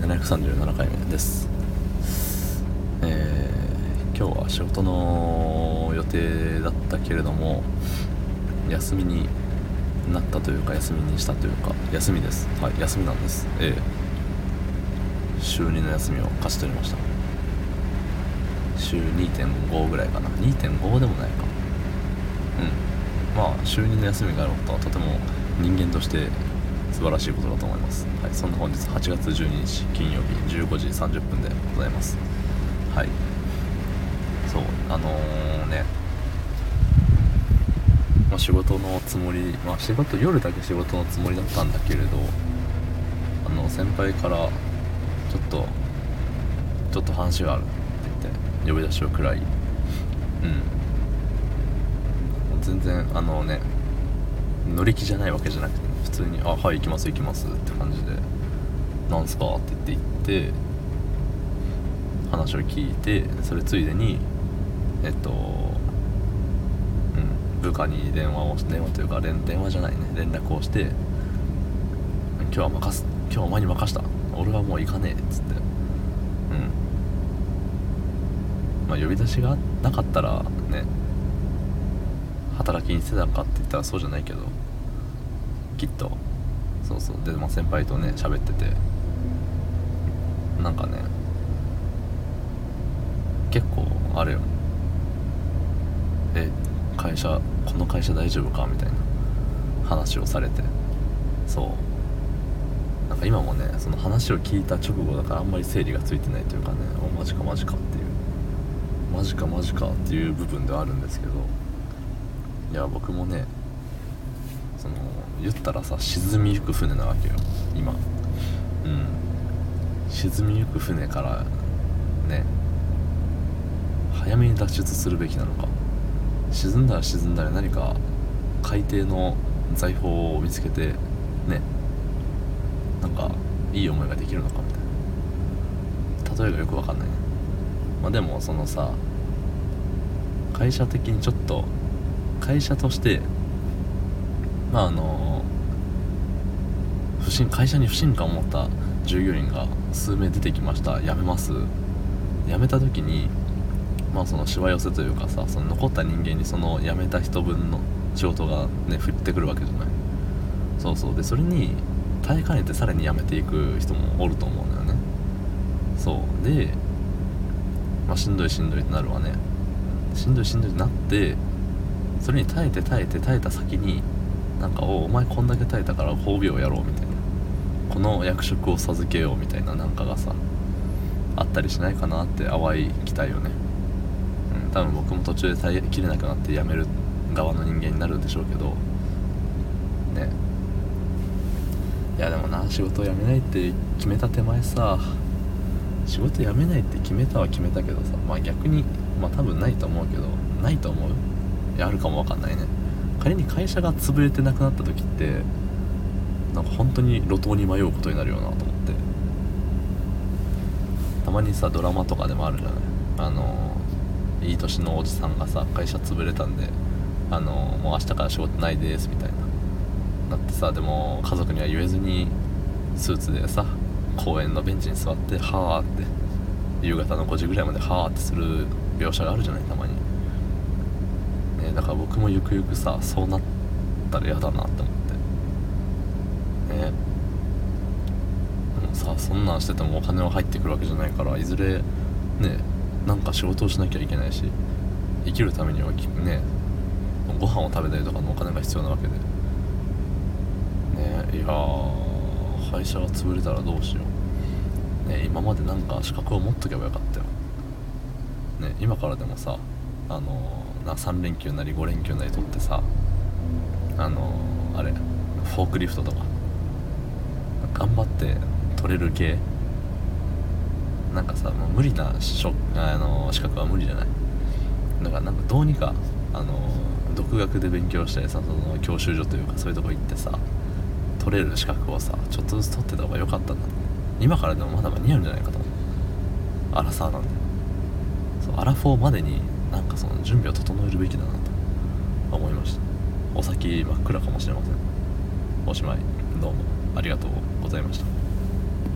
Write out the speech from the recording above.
737回目です。えー、今日は仕事の予定だったけれども休みになったというか休みにしたというか休みです。はい休みなんです。ええー、週2の休みを勝ち取りました。週2.5ぐらいかな。2.5でもないか。うん。まあ週2の休みがあることはとても人間として素晴らしいことだと思います、はい、そんな本日8月12日金曜日15時30分でございます。はい。そうあのー、ね。まあ、仕事のつもりまあ仕事夜だけ仕事のつもりだったんだけれどあの先輩からちょっとちょっと話があるって言って呼び出しを食らいうん。全然あのね乗り気じゃないわけじゃなくて。普通に「あはい行きます行きます」って感じで「なんすか?」って言って行って話を聞いてそれついでにえっとうん部下に電話を電話というか連電話じゃないね連絡をして「今日は任す今日はお前に任した。俺はもう行かねえ」っつって。うん。まあ呼び出しがなかったらね働きにしてたかって言ったらそうじゃないけど。きっと。そうそう。で、まあ、先輩とね喋ってて。なんかね結構あれよ。え会社この会社大丈夫か？みたいな話をされて。そう。なんか今もねその話を聞いた直後だからあんまり整理がついてないというかねおマジかマジかっていう。マジかマジかっていう部分ではあるんですけど。いや僕もねその言ったらさ沈みゆく船なわけよ。今。うん。沈みゆく船からね。早めに脱出するべきなのか。沈んだら沈んだら何か海底の財宝を見つけてね。なんかいい思いができるのかみたいな。例えがよくわかんないね。まあでもそのさ会社的にちょっと会社としてまああの不信会社に不信感を持った従業員が数名出てきました。辞めます。辞めた時にまあそのしわ寄せというかさその残った人間にその辞めた人分の仕事がね降ってくるわけじゃない。そうそう。でそれに耐えかねてさらに辞めていく人もおると思うんだよね。そう。でまあしんどいしんどいってなるわね。しんどいしんどいってなってそれに耐えて耐えて耐えた先になんかおお前こんだけ耐えたから褒美をやろうみたいな。この役職を授けようみたいななんかがさあったりしないかなって淡い期待よね。うん多分僕も途中で耐えきれなくなって辞める側の人間になるんでしょうけど。ね。いやでもな仕事辞めないって決めた手前さ仕事辞めないって決めたは決めたけどさまあ逆にまあ多分ないと思うけどないと思う？いやあるかもわかんないね。仮に会社が潰れてなくなった時ってなんか本当に路頭に迷うことになるよなと思って。たまにさドラマとかでもあるじゃない。あのいい年のおじさんがさ会社潰れたんであのもう明日から仕事ないですみたいな。なってさでも家族には言えずにスーツでさ公園のベンチに座ってはあって夕方の5時ぐらいまではあってする描写があるじゃないたまに。だから僕もゆくゆくさそうなったら嫌だなって思って。ね。でもさそんなんしててもお金は入ってくるわけじゃないからいずれねなんか仕事をしなきゃいけないし生きるためにはねご飯を食べたりとかのお金が必要なわけで。ねいや会社が潰れたらどうしよう。ね今までなんか資格を持っとけばよかったよ。ね今からでもさあのな3連休なり5連休なり取ってさあのあれフォークリフトとか頑張って取れる系なんかさもう無理なしょあの資格は無理じゃない？だからなんかどうにかあの独学で勉強してさその教習所というかそういうとこ行ってさ取れる資格をさちょっとずつ取ってた方が良かったんだ今からでもまだ間に合うんじゃないかと。思うアラサーなんで。そうアラフォーまでになんかその準備を整えるべきだなと思いました。お先真っ暗かもしれません。おしまい。どうもありがとうございました。